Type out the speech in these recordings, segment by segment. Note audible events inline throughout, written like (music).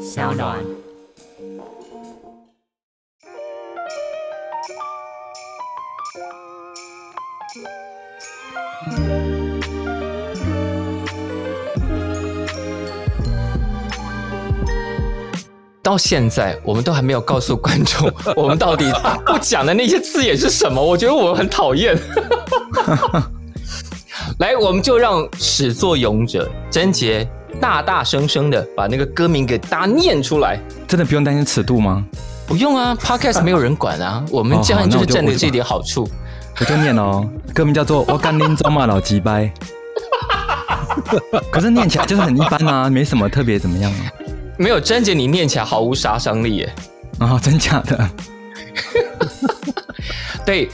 小暖。到现在，我们都还没有告诉观众，(laughs) 我们到底不讲的那些字眼是什么？我觉得我们很讨厌。(laughs) 来，我们就让始作俑者贞洁大大声声的把那个歌名给大家念出来。真的不用担心尺度吗？不用啊，Podcast 没有人管啊，(laughs) 我们这样就是占了这一点好处。我就念哦，歌名叫做《我干拎走马老鸡掰》，(laughs) 可是念起来就是很一般啊，没什么特别怎么样啊。没有贞姐，你念起来毫无杀伤力耶。啊，真假的？(laughs) 对，《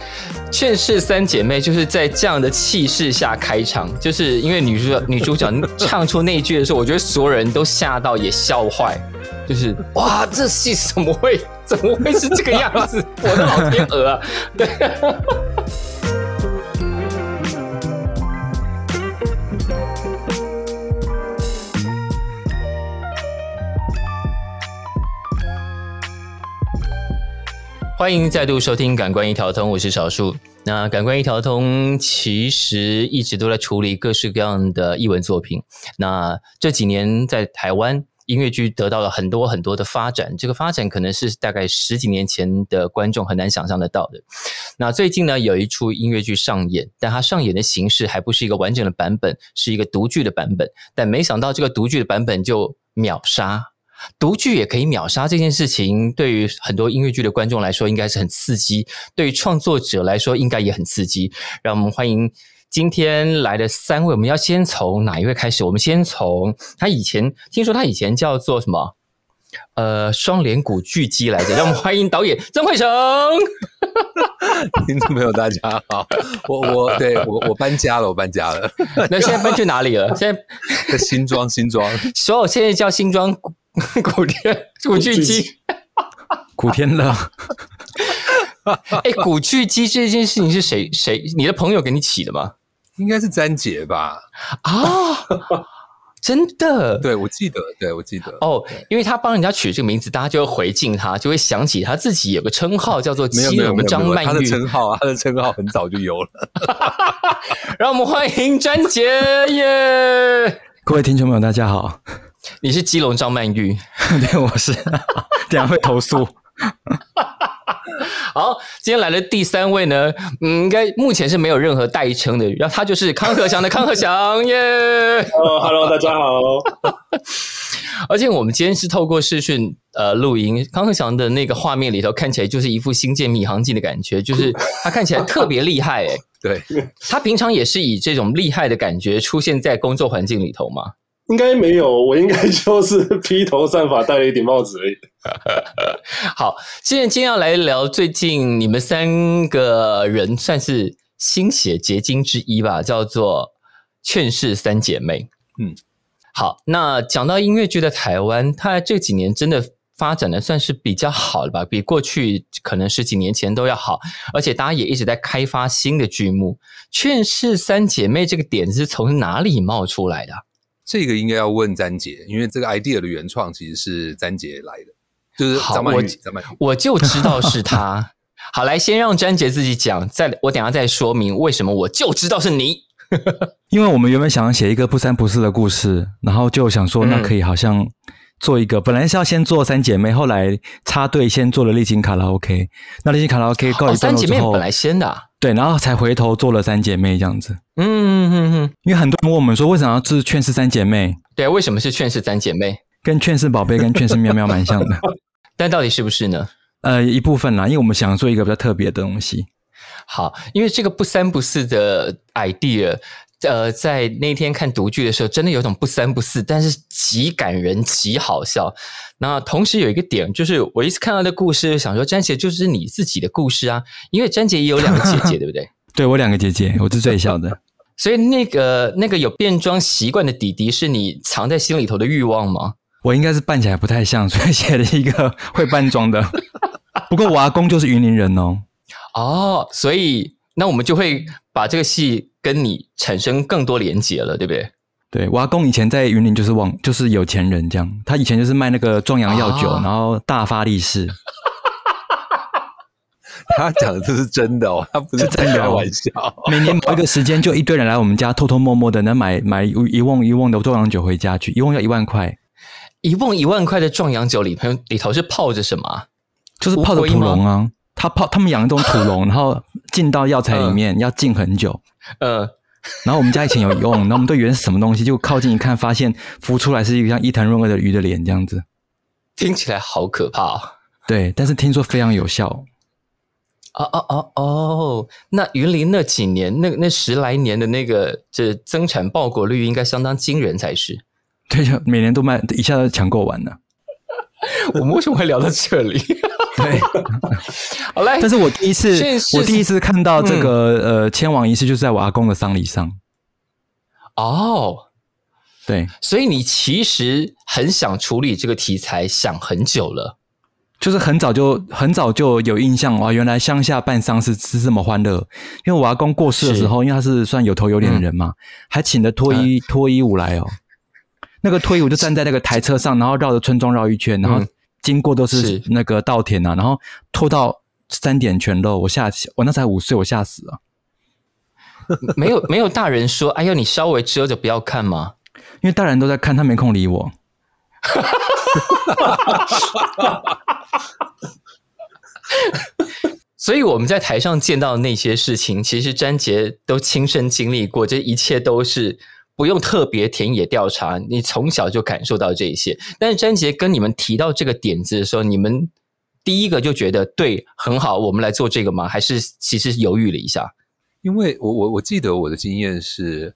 劝世三姐妹》就是在这样的气势下开场，就是因为女主角女主角唱出那一句的时候，我觉得所有人都吓到也笑坏，就是 (laughs) 哇，这戏怎么会怎么会是这个样子？(laughs) 我的老天鹅啊！对。欢迎再度收听《感官一条通》，我是少数。那《感官一条通》其实一直都在处理各式各样的译文作品。那这几年在台湾音乐剧得到了很多很多的发展，这个发展可能是大概十几年前的观众很难想象得到的。那最近呢，有一出音乐剧上演，但它上演的形式还不是一个完整的版本，是一个独剧的版本。但没想到这个独剧的版本就秒杀。独剧也可以秒杀这件事情，对于很多音乐剧的观众来说，应该是很刺激；对于创作者来说，应该也很刺激。让我们欢迎今天来的三位。我们要先从哪一位开始？我们先从他以前听说他以前叫做什么？呃，双连鼓巨基来着。让我们欢迎导演曾慧成。(laughs) 听众朋友，大家好。我我对我我搬家了，我搬家了。那现在搬去哪里了？现在在新庄，新庄。所有现在叫新庄。古天古巨基，古天乐。哎，古巨基这件事情是谁谁你的朋友给你起的吗？应该是詹杰吧？啊，真的？对，我记得，对我记得。哦，因为他帮人家取这个名字，大家就会回敬他，就会想起他自己有个称号叫做“基隆张曼玉”。他的称号，他的称号很早就有了。(laughs) 让我们欢迎詹杰耶！各位听众朋友，大家好。(laughs) 你是基隆张曼玉，对，我是，(laughs) 等下会投诉。(laughs) 好，今天来的第三位呢，嗯，应该目前是没有任何代称的，然后他就是康和祥的康和祥耶。哦，Hello，大家好。(laughs) 而且我们今天是透过视讯呃录音，康和祥的那个画面里头看起来就是一副星舰迷航记的感觉，就是他看起来特别厉害哎。(laughs) 对，他平常也是以这种厉害的感觉出现在工作环境里头吗？应该没有，我应该就是 (laughs) 披头散发，戴了一顶帽子而已。(laughs) 好，现在今天要来聊最近你们三个人算是心血结晶之一吧，叫做《劝世三姐妹》。嗯，好，那讲到音乐剧在台湾，它这几年真的发展的算是比较好了吧？比过去可能十几年前都要好，而且大家也一直在开发新的剧目。《劝世三姐妹》这个点子是从哪里冒出来的？这个应该要问詹杰，因为这个 idea 的原创其实是詹杰来的，就是张曼玉。张曼玉，我就知道是他。好，来先让詹杰自己讲，再我等下再说明为什么我就知道是你。(laughs) 因为我们原本想要写一个不三不四的故事，然后就想说，那可以好像做一个，本来是要先做三姐妹，后来插队先做了丽晶卡拉 OK。那丽晶卡拉 OK 告一段落之后，本来先的。对，然后才回头做了三姐妹这样子。嗯嗯嗯嗯，因为很多人问我们说，为什么要是劝世三姐妹？对，为什么是劝世三姐妹？跟劝世宝贝跟劝世喵喵蛮像的，(laughs) 但到底是不是呢？呃，一部分啦，因为我们想做一个比较特别的东西。好，因为这个不三不四的 idea。呃，在那天看独剧的时候，真的有种不三不四，但是极感人、极好笑。那同时有一个点，就是我一次看到的故事，想说詹姐就是你自己的故事啊，因为詹姐也有两个姐姐，(laughs) 对不对？对我两个姐姐，我是最小的。(laughs) 所以那个那个有变装习惯的弟弟，是你藏在心里头的欲望吗？我应该是扮起来不太像，所以写了一个会扮装的。不过我阿公就是云林人哦。哦，所以那我们就会把这个戏。跟你产生更多连结了，对不对？对，我阿公以前在云林就是旺，就是有钱人这样。他以前就是卖那个壮阳药酒，然后大发利市。(laughs) 他讲的这是真的哦，他不是在开玩笑。每年某一个时间，就一堆人来我们家偷偷摸摸的，能买买一瓮一瓮的壮阳酒回家去，一瓮要一万块。一瓮一万块的壮阳酒里头里头是泡着什么？就是泡着土龙啊。他泡他们养一种土龙，(laughs) 然后进到药材里面要浸很久。呃，然后我们家以前有一瓮，(laughs) 然后我们对原是什么东西，就靠近一看，发现浮出来是一个像伊藤润二的鱼的脸这样子。听起来好可怕。对，但是听说非常有效。哦哦哦哦，那云林那几年，那那十来年的那个这增产报果率应该相当惊人才是。对，每年都卖，一下子抢购完了。(laughs) 我们为什么会聊到这里？(laughs) 对，(laughs) 好嘞。但是我第一次，我第一次看到这个呃迁往仪式，就是在我阿公的丧礼上。哦，对，所以你其实很想处理这个题材，想很久了。就是很早就很早就有印象哇，原来乡下办丧是是这么欢乐。因为我阿公过世的时候，因为他是算有头有脸的人嘛，还请了脱衣脱衣舞来哦。那个推我就站在那个台车上，然后绕着村庄绕一圈，然后经过都是那个稻田啊，然后拖到三点全漏。我吓，我那才五岁，我吓死了。(laughs) 没有没有大人说，哎呀，你稍微遮着不要看吗？因为大人都在看，他没空理我。(laughs) 所以我们在台上见到的那些事情，其实詹杰都亲身经历过，这一切都是不用特别田野调查，你从小就感受到这一些。但是詹杰跟你们提到这个点子的时候，你们第一个就觉得对很好，我们来做这个吗？还是其实犹豫了一下？因为我我我记得我的经验是，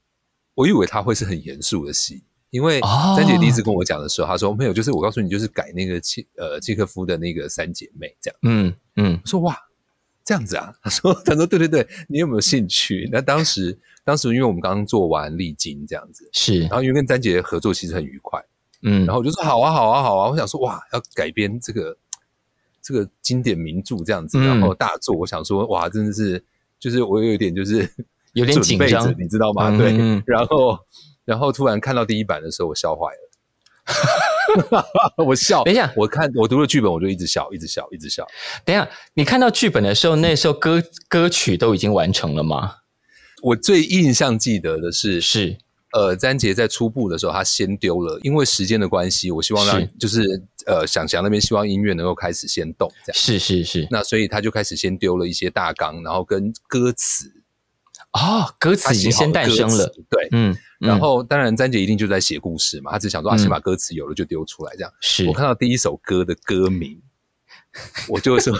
我以为他会是很严肃的戏。因为詹姐第一次跟我讲的时候，她说没有，就是我告诉你，就是改那个契呃契诃夫的那个三姐妹这样。嗯嗯，说哇这样子啊，他说 (laughs) 他说对对对，你有没有兴趣？那当时当时因为我们刚刚做完历经这样子，是，然后因为跟詹姐合作其实很愉快，嗯，然后我就说好啊好啊好啊，我想说哇要改编这个这个经典名著这样子，然后大作，我想说哇真的是就是我有一点就是 (laughs) 有点紧张，你知道吗？对，然后。然后突然看到第一版的时候，我笑坏了。(laughs) 我笑，(laughs) 等一下，我看我读了剧本，我就一直笑，一直笑，一直笑。等一下，你看到剧本的时候，那时候歌歌曲都已经完成了吗？我最印象记得的是，是呃，詹杰在初步的时候，他先丢了，因为时间的关系，我希望让就是呃，想想那边希望音乐能够开始先动，这样是是是。那所以他就开始先丢了一些大纲，然后跟歌词。哦，歌词已经先诞生了，对，嗯，然后当然詹杰一定就在写故事嘛，他只想说啊，先把歌词有了就丢出来，这样。是我看到第一首歌的歌名，我就说，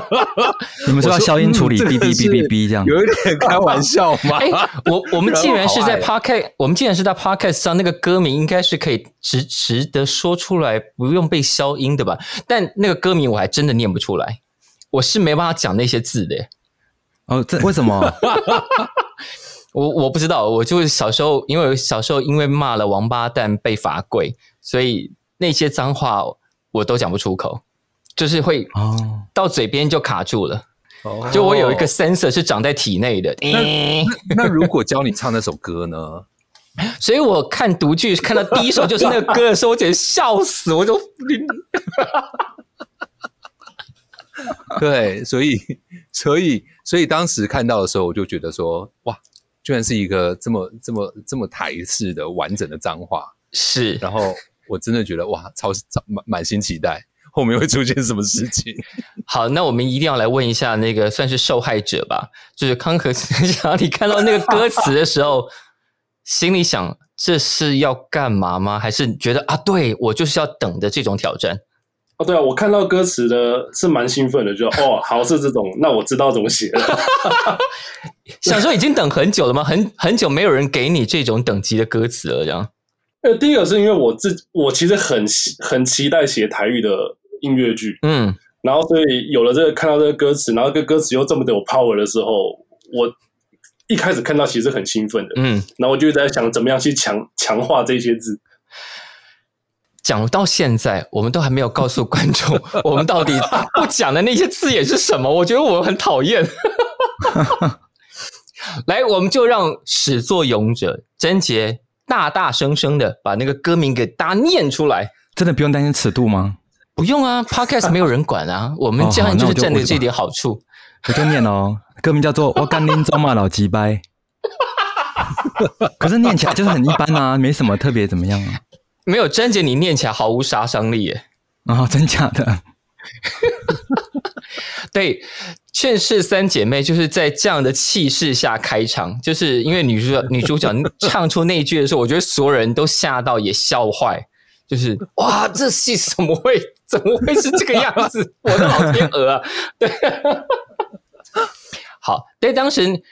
(laughs) 你们说要消音处理，哔哔哔哔哔这样，有一点开玩笑吗？我我们既然是在 podcast，我们既然是在 podcast 上，那个歌名应该是可以值值得说出来，不用被消音的吧？但那个歌名我还真的念不出来，我是没办法讲那些字的。哦，这为什么？(laughs) 我我不知道，我就是小时候，因为小时候因为骂了王八蛋被罚跪，所以那些脏话我都讲不出口，就是会哦到嘴边就卡住了。哦，就我有一个 sensor 是长在体内的。那那如果教你唱那首歌呢？(laughs) 所以我看独剧看到第一首就是那个歌的时候，我简直笑死，我就。(laughs) 对，所以，所以，所以当时看到的时候，我就觉得说，哇，居然是一个这么、这么、这么台式的完整的脏话，是。然后我真的觉得，哇，超满满心期待后面会出现什么事情。(laughs) 好，那我们一定要来问一下那个算是受害者吧，就是康和祥，(laughs) 你看到那个歌词的时候，心里想这是要干嘛吗？还是觉得啊，对我就是要等的这种挑战？哦，对啊，我看到歌词的是蛮兴奋的，就哦，好是这种，那我知道怎么写了。(laughs) 想说已经等很久了吗？很很久没有人给你这种等级的歌词了，这样。呃，第一个是因为我自我其实很很期待写台语的音乐剧，嗯，然后所以有了这个看到这个歌词，然后这个歌词又这么的有 power 的时候，我一开始看到其实很兴奋的，嗯，然后我就在想怎么样去强强化这些字。讲到现在，我们都还没有告诉观众，(laughs) 我们到底不讲的那些字眼是什么？我觉得我很讨厌。(laughs) 来，我们就让始作俑者贞杰大大声声的把那个歌名给大家念出来。真的不用担心尺度吗？不用啊，Podcast 没有人管啊，(laughs) 我们这样就是占了这点好处。我就念哦，歌名叫做《我干拎走马老鸡掰》，(laughs) 可是念起来就是很一般啊，没什么特别怎么样啊。没有詹姐，你念起来毫无杀伤力耶。啊，真假的？(laughs) 对，《劝世三姐妹》就是在这样的气势下开场，就是因为女主角女主角唱出那一句的时候，我觉得所有人都吓到也笑坏。就是哇，这戏怎么会怎么会是这个样子？(laughs) 我的老天鹅啊！对，(laughs) 好，对，当时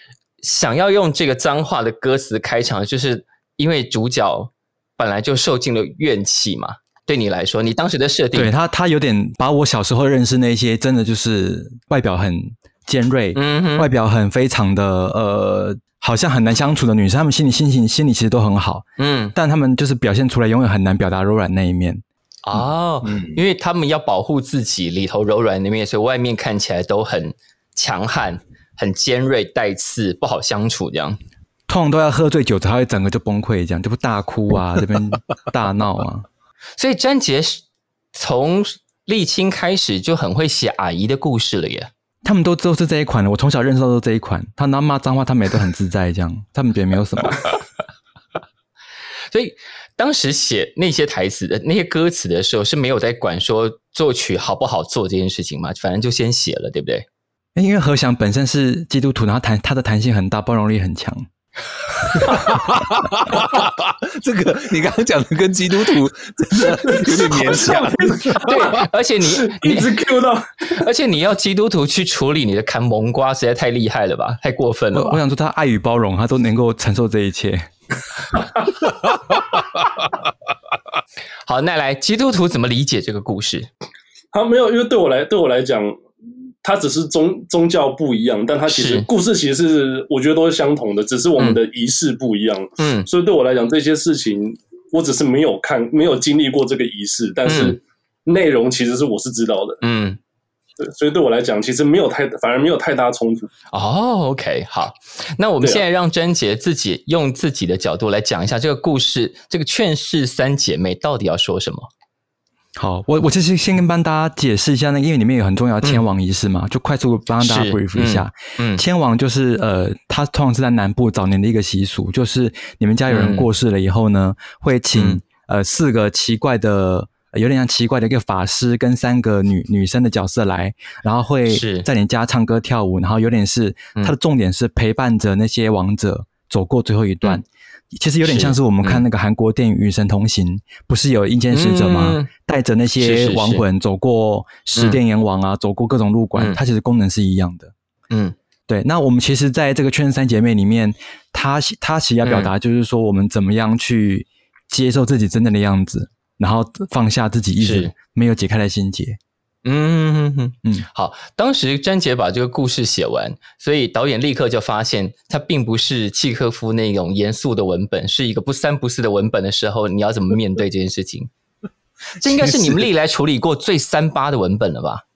想要用这个脏话的歌词开场，就是因为主角本来就受尽了怨气嘛。对你来说，你当时的设定，对他，他有点把我小时候认识那些真的就是外表很尖锐，嗯，外表很非常的呃。好像很难相处的女生，她们心里心情心里其实都很好，嗯，但她们就是表现出来永远很难表达柔软那一面哦，嗯，因为他们要保护自己里头柔软那面，所以外面看起来都很强悍、很尖锐、带刺，不好相处这样。通常都要喝醉酒才会整个就崩溃，这样就不大哭啊，这边大闹啊。(laughs) 所以詹杰从沥青开始就很会写阿姨的故事了耶。他们都都是这一款的，我从小认识到都这一款。他拿骂脏话，他们也都很自在，这样他们觉得没有什么。(laughs) 所以当时写那些台词的那些歌词的时候，是没有在管说作曲好不好做这件事情嘛？反正就先写了，对不对？因为何翔本身是基督徒，然后弹他的弹性很大，包容力很强。哈哈哈哈哈！这个你刚刚讲的跟基督徒真的有点勉强。对，而且你 (laughs) 一直 Q 到，而且你要基督徒去处理你的砍蒙瓜，实在太厉害了吧？太过分了。我想说，他爱与包容，他都能够承受这一切。(laughs) 好，那来基督徒怎么理解这个故事？他没有，因为对我来，对我来讲。它只是宗宗教不一样，但它其实故事其实是我觉得都是相同的，只是我们的仪式不一样。嗯，所以对我来讲，这些事情我只是没有看、没有经历过这个仪式，但是内容其实是我是知道的。嗯，对，所以对我来讲，其实没有太反而没有太大冲突。哦，OK，好，那我们现在让贞杰自己用自己的角度来讲一下这个故事，这个劝世三姐妹到底要说什么。好，我我其实先跟帮大家解释一下，那因为里面有很重要的迁王仪式嘛，就快速帮大家 brief 一下。嗯，迁王就是呃，它通常是在南部早年的一个习俗，就是你们家有人过世了以后呢，会请呃四个奇怪的，有点像奇怪的一个法师跟三个女女生的角色来，然后会在你家唱歌跳舞，然后有点是它的重点是陪伴着那些亡者走过最后一段。其实有点像是我们看那个韩国电影《与神同行》，不是有阴间使者吗？带着那些亡魂走过十殿阎王啊，走过各种路馆，它其实功能是一样的。嗯，对。那我们其实在这个《圈三姐妹》里面，她她其实要表达就是说，我们怎么样去接受自己真正的样子，然后放下自己一直没有解开的心结。嗯嗯嗯，好。当时詹杰把这个故事写完，所以导演立刻就发现，它并不是契诃夫那种严肃的文本，是一个不三不四的文本的时候，你要怎么面对这件事情？(laughs) 这应该是你们历来处理过最三八的文本了吧？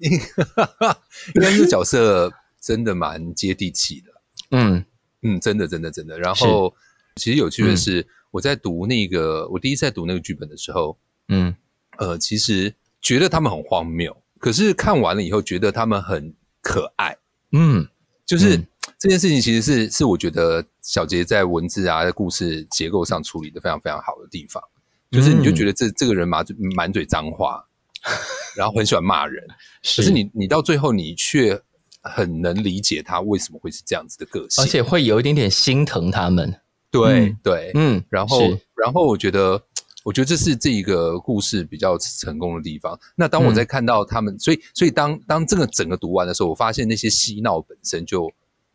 应该是角色真的蛮接地气的。嗯嗯，真的真的真的。然后，其实有趣的是，我在读那个我第一次在读那个剧本的时候，嗯呃，其实。觉得他们很荒谬，可是看完了以后，觉得他们很可爱。嗯，就是这件事情其实是是我觉得小杰在文字啊、在故事结构上处理的非常非常好的地方。就是你就觉得这这个人满满嘴脏话，(laughs) 然后很喜欢骂人，(laughs) 可是你你到最后你却很能理解他为什么会是这样子的个性，而且会有一点点心疼他们。对对，嗯，然后然后我觉得。我觉得这是这一个故事比较成功的地方。那当我在看到他们，所以所以当当这个整个读完的时候，我发现那些嬉闹本身就，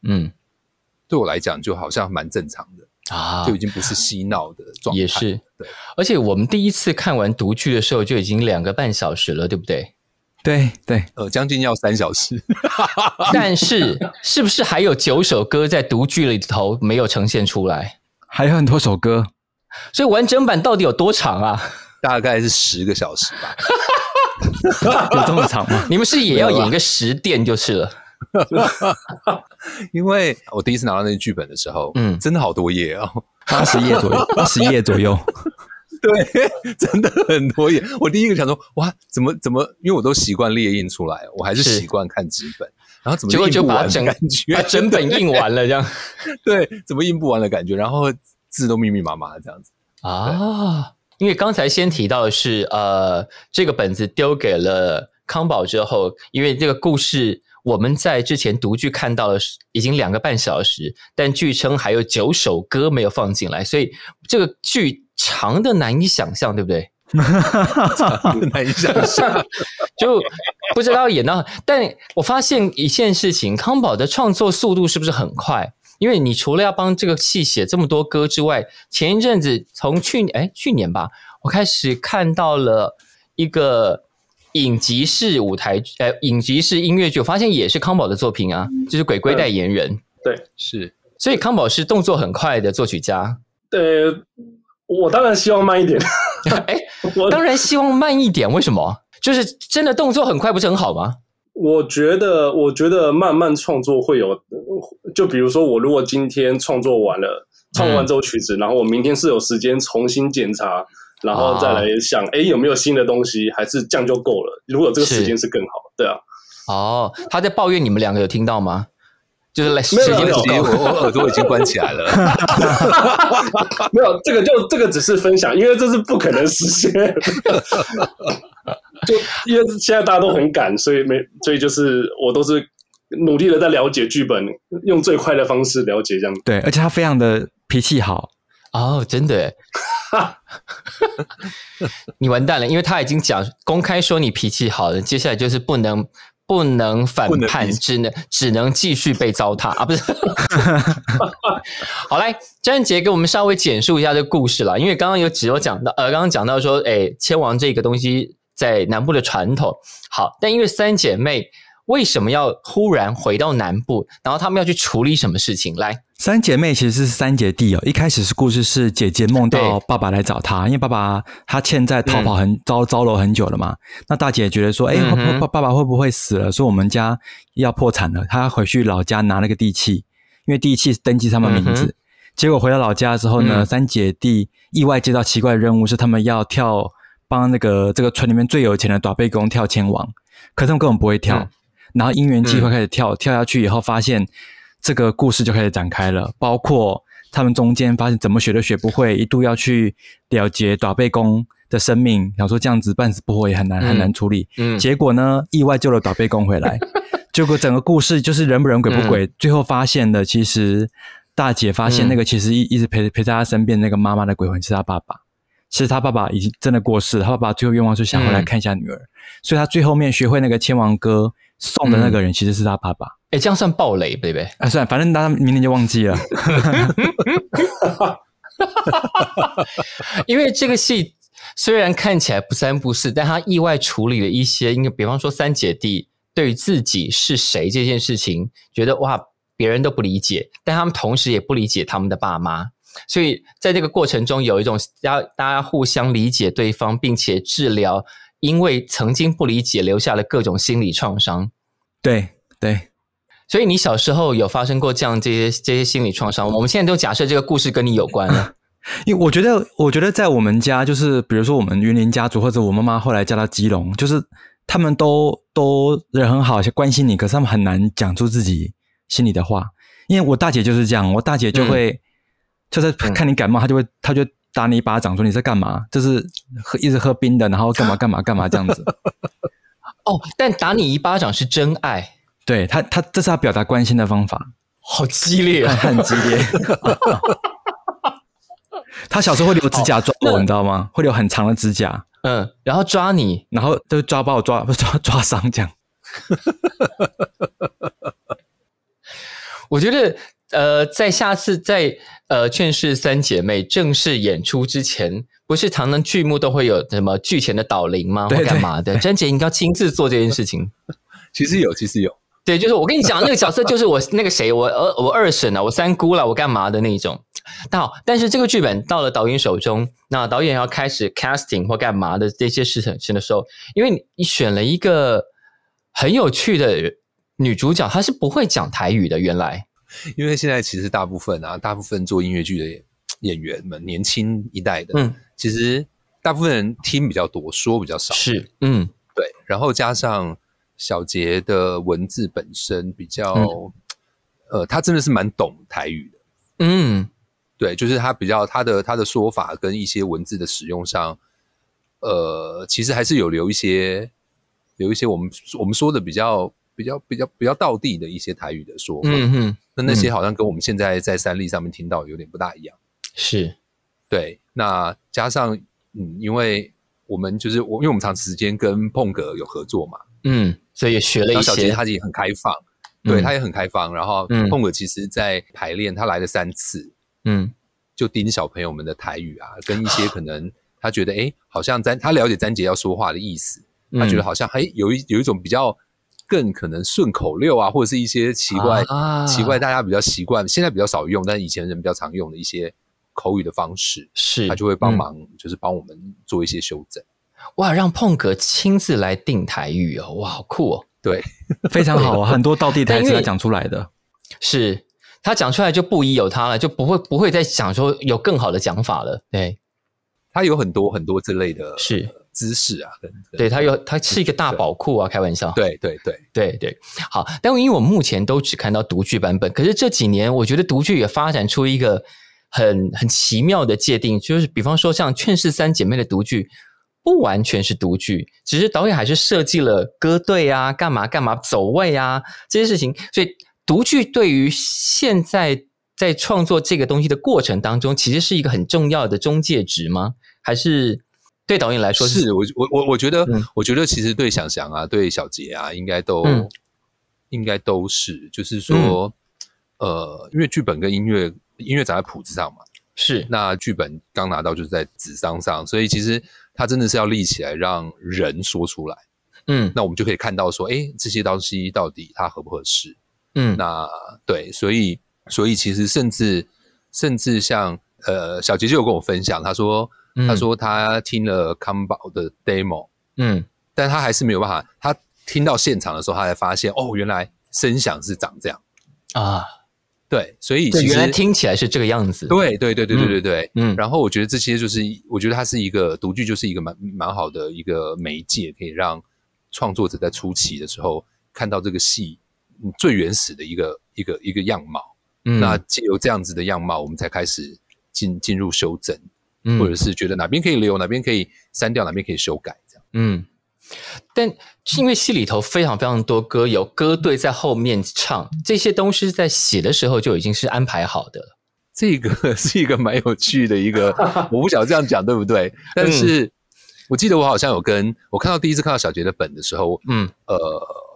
嗯，对我来讲就好像蛮正常的啊，就已经不是嬉闹的状态。也是，对。而且我们第一次看完读剧的时候就已经两个半小时了，对不对？对对，呃，将近要三小时。(laughs) 但是是不是还有九首歌在读剧里头没有呈现出来？还有很多首歌。所以完整版到底有多长啊？大概是十个小时吧。(laughs) 有这么长吗？(laughs) 你们是也要演一个十殿就是了？(laughs) 因为我第一次拿到那个剧本的时候，嗯，真的好多页哦，八十页左右，八十页左右。对，真的很多页。我第一个想说，哇，怎么怎么？因为我都习惯列印出来，我还是习惯看纸本。然后怎么结果就把整感觉把整本印完了这样？(laughs) 对，怎么印不完的感觉？然后字都密密麻麻这样子啊。因为刚才先提到的是，呃，这个本子丢给了康宝之后，因为这个故事我们在之前读剧看到了已经两个半小时，但据称还有九首歌没有放进来，所以这个剧。长的难以想象，对不对？难以想象，就不知道演到。但我发现一件事情，康宝的创作速度是不是很快？因为你除了要帮这个戏写这么多歌之外，前一阵子从去年哎去年吧，我开始看到了一个影集式舞台呃影集式音乐剧，我发现也是康宝的作品啊，就是《鬼鬼代言人》。对，是。所以康宝是动作很快的作曲家。对。我当然希望慢一点，哎，当然希望慢一点。为什么？就是真的动作很快，不是很好吗？我觉得，我觉得慢慢创作会有，就比如说，我如果今天创作完了，创完这首曲子，然后我明天是有时间重新检查，然后再来想，哎，有没有新的东西？还是这样就够了？如果这个时间是更好，对啊。哦，他在抱怨你们两个有听到吗？就是来时间不够，我我耳朵已经关起来了。(laughs) 没有，这个就这个只是分享，因为这是不可能实现。(laughs) 就因为现在大家都很赶，所以没，所以就是我都是努力的在了解剧本，用最快的方式了解这样。对，而且他非常的脾气好哦，真的。(laughs) 你完蛋了，因为他已经讲公开说你脾气好了，接下来就是不能。不能反叛，只能只能继续被糟蹋啊！不是，(laughs) 好来，张杰给我们稍微简述一下这个故事了，因为刚刚有只有讲到，呃，刚刚讲到说，哎，千王这个东西在南部的传统，好，但因为三姐妹。为什么要忽然回到南部？然后他们要去处理什么事情？来，三姐妹其实是三姐弟哦。一开始是故事是姐姐梦到爸爸来找她，因为爸爸他欠债逃跑很遭遭楼很久了嘛。那大姐觉得说，哎，爸爸爸会不会死了？说我们家要破产了，她回去老家拿那个地契，因为地契登记他们名字。结果回到老家之后呢，三姐弟意外接到奇怪的任务，是他们要跳帮那个这个村里面最有钱的短背公跳千王，可他们根本不会跳。然后因缘际会开始跳跳下去以后，发现这个故事就开始展开了。包括他们中间发现怎么学都学不会，一度要去了结短背公的生命，想说这样子半死不活也很难很难处理。嗯，结果呢，意外救了短背公回来。(laughs) 结果整个故事就是人不人鬼不鬼，最后发现的其实大姐发现那个其实一一直陪陪在她身边那个妈妈的鬼魂是她爸爸。其实他爸爸已经真的过世了，他爸爸最后愿望是想回来看一下女儿，所以他最后面学会那个千王歌。送的那个人其实是他爸爸，哎，这样算暴雷对不对？啊，算，反正他明年就忘记了。(laughs) 因为这个戏虽然看起来不三不四，但他意外处理了一些，因为比方说三姐弟对于自己是谁这件事情，觉得哇，别人都不理解，但他们同时也不理解他们的爸妈，所以在这个过程中有一种要大家互相理解对方，并且治疗。因为曾经不理解，留下了各种心理创伤。对对，所以你小时候有发生过这样这些这些心理创伤？我们现在都假设这个故事跟你有关了。(laughs) 因为我觉得，我觉得在我们家，就是比如说我们云林家族，或者我妈妈后来嫁到基隆，就是他们都都人很好，关心你，可是他们很难讲出自己心里的话。因为我大姐就是这样，我大姐就会就是看你感冒，她就会她就。打你一巴掌，说你在干嘛？就是喝一直喝冰的，然后干嘛 (laughs) 干嘛干嘛这样子。哦，但打你一巴掌是真爱。对他，他这是他表达关心的方法。好激烈啊，(laughs) 很激烈。(laughs) 他小时候会留指甲抓我，你知道吗？会留很长的指甲。嗯，然后抓你，然后就抓把我抓抓抓伤这样。我觉得。呃，在下次在呃劝世三姐妹正式演出之前，不是常常剧目都会有什么剧前的导灵吗？或干嘛的？(laughs) 詹姐应该亲自做这件事情。其实有，其实有。对，就是我跟你讲，那个角色就是我那个谁，我二我二婶啊，我三姑了，我干嘛的那一种。那好，但是这个剧本到了导演手中，那导演要开始 casting 或干嘛的这些事情的时候，因为你选了一个很有趣的女主角她是不会讲台语的，原来。因为现在其实大部分啊，大部分做音乐剧的演员们，年轻一代的，嗯，其实大部分人听比较多，说比较少。是，嗯，对。然后加上小杰的文字本身比较，呃，他真的是蛮懂台语的。嗯，对，就是他比较他的他的说法跟一些文字的使用上，呃，其实还是有留一些留一些我们我们说的比较。比较比较比较道地的一些台语的说法，嗯哼，那那些好像跟我们现在在三立上面听到有点不大一样，是，对，那加上嗯，因为我们就是我，因为我们长时间跟碰哥有合作嘛，嗯，所以也学了一些。小杰他也很开放，对他也很开放，然后碰哥其实在排练，他来了三次，嗯，就盯小朋友们的台语啊，跟一些可能他觉得哎，好像詹他了解詹杰要说话的意思，他觉得好像哎有一有一种比较。更可能顺口溜啊，或者是一些奇怪、奇怪，大家比较习惯，现在比较少用，但是以前人比较常用的一些口语的方式，是他就会帮忙，就是帮我们做一些修正。哇，让碰哥亲自来定台语哦，哇，好酷哦！对，非常好啊，(laughs) 很多道地台词他讲出来的，是他讲出来就不疑有他了，就不会不会再想说有更好的讲法了。对，他有很多很多之类的，是。姿势啊，对，它有，它是一个大宝库啊，开玩笑。对对对对对，好，但因为我目前都只看到独剧版本，可是这几年我觉得独剧也发展出一个很很奇妙的界定，就是比方说像《劝世三姐妹》的独剧，不完全是独剧，只是导演还是设计了歌队啊，干嘛干嘛走位啊这些事情，所以独剧对于现在在创作这个东西的过程当中，其实是一个很重要的中介值吗？还是？对导演来说是我我我我觉得我觉得其实对想翔啊对小杰啊应该都应该都是就是说呃因为剧本跟音乐音乐长在谱子上嘛。是。那剧本刚拿到就是在纸张上所以其实它真的是要立起来让人说出来嗯。那我们就可以看到说哎这些东西到底它合不合适嗯。那对所以所以其实甚至甚至像呃小杰就有跟我分享他说。他说他听了康宝的 demo，嗯，但他还是没有办法。他听到现场的时候，他才发现哦，原来声响是长这样啊。对，所以其实原来听起来是这个样子。对对对对对对对，嗯。然后我觉得这些就是，我觉得它是一个独剧，就是一个蛮蛮好的一个媒介，可以让创作者在初期的时候看到这个戏最原始的一个一个一个样貌。嗯，那借由这样子的样貌，我们才开始进进入修正。或者是觉得哪边可以留，哪边可以删掉，哪边可以修改，这样。嗯，但因为戏里头非常非常多歌，有歌队在后面唱，这些东西在写的时候就已经是安排好的了。这个 (laughs) 是一个蛮有趣的一个，(laughs) 我不晓得这样讲对不对？但是我记得我好像有跟我看到第一次看到小杰的本的时候，嗯，呃，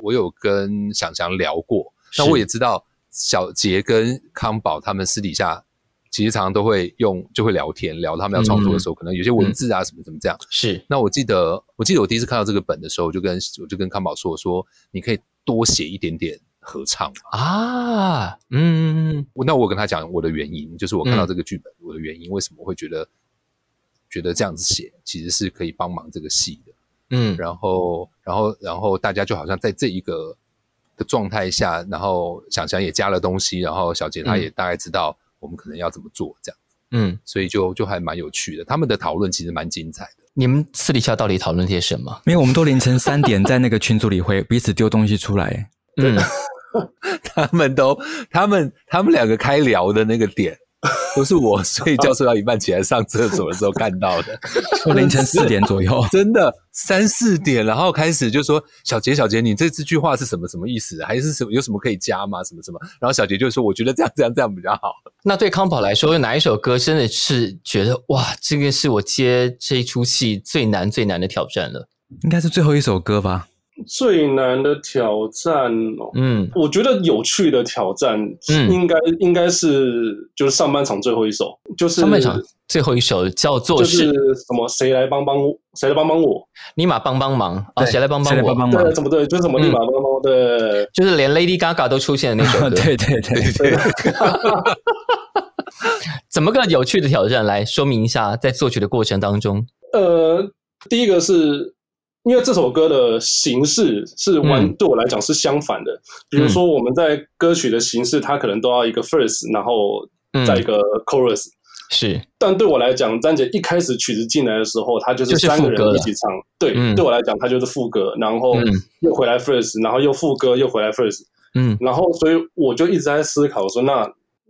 我有跟想翔聊过，那我也知道小杰跟康宝他们私底下。其实常常都会用，就会聊天，聊他们要创作的时候，可能有些文字啊什么怎么这样。是。那我记得，我记得我第一次看到这个本的时候，我就跟我就跟康宝说，说你可以多写一点点合唱啊。嗯。那我跟他讲我的原因，就是我看到这个剧本，我的原因为什么会觉得觉得这样子写其实是可以帮忙这个戏的。嗯。然后，然后，然后大家就好像在这一个的状态下，然后想想也加了东西，然后小杰他也大概知道。我们可能要怎么做？这样，嗯，所以就就还蛮有趣的。他们的讨论其实蛮精彩的。你们私底下到底讨论些什么？没有，我们都凌晨三点在那个群组里会彼此丢东西出来。嗯，(laughs) 他们都，他们他们两个开聊的那个点。(laughs) 都是我睡觉睡到一半起来上厕所的时候看到的，(laughs) 凌晨四点左右，(laughs) 真的三四点，然后开始就说小杰小杰，你这这句话是什么什么意思？还是什么有什么可以加吗？什么什么？然后小杰就说，我觉得这样这样这样比较好。那对康宝来说，哪一首歌真的是觉得哇，这个是我接这一出戏最难最难的挑战了？应该是最后一首歌吧。最难的挑战哦，嗯，我觉得有趣的挑战，应该应该是就是上半场最后一首，就是上半场最后一首叫做是什么？谁来帮帮我？谁来帮帮我？尼玛帮帮忙啊！谁来帮帮我？对，怎么对？就是什么尼玛帮帮忙？对，就是连 Lady Gaga 都出现的那首歌。对对对对。(laughs) 怎么个有趣的挑战？来说明一下，在作曲的过程当中，呃，第一个是。因为这首歌的形式是完对我来讲是相反的。比如说我们在歌曲的形式，它可能都要一个 first，然后再一个 chorus。是，但对我来讲，张姐一开始曲子进来的时候，他就是三个人一起唱。对，对我来讲，他就是副歌，然后又回来 first，然后又副歌，又回来 first。嗯，然后所以我就一直在思考说，那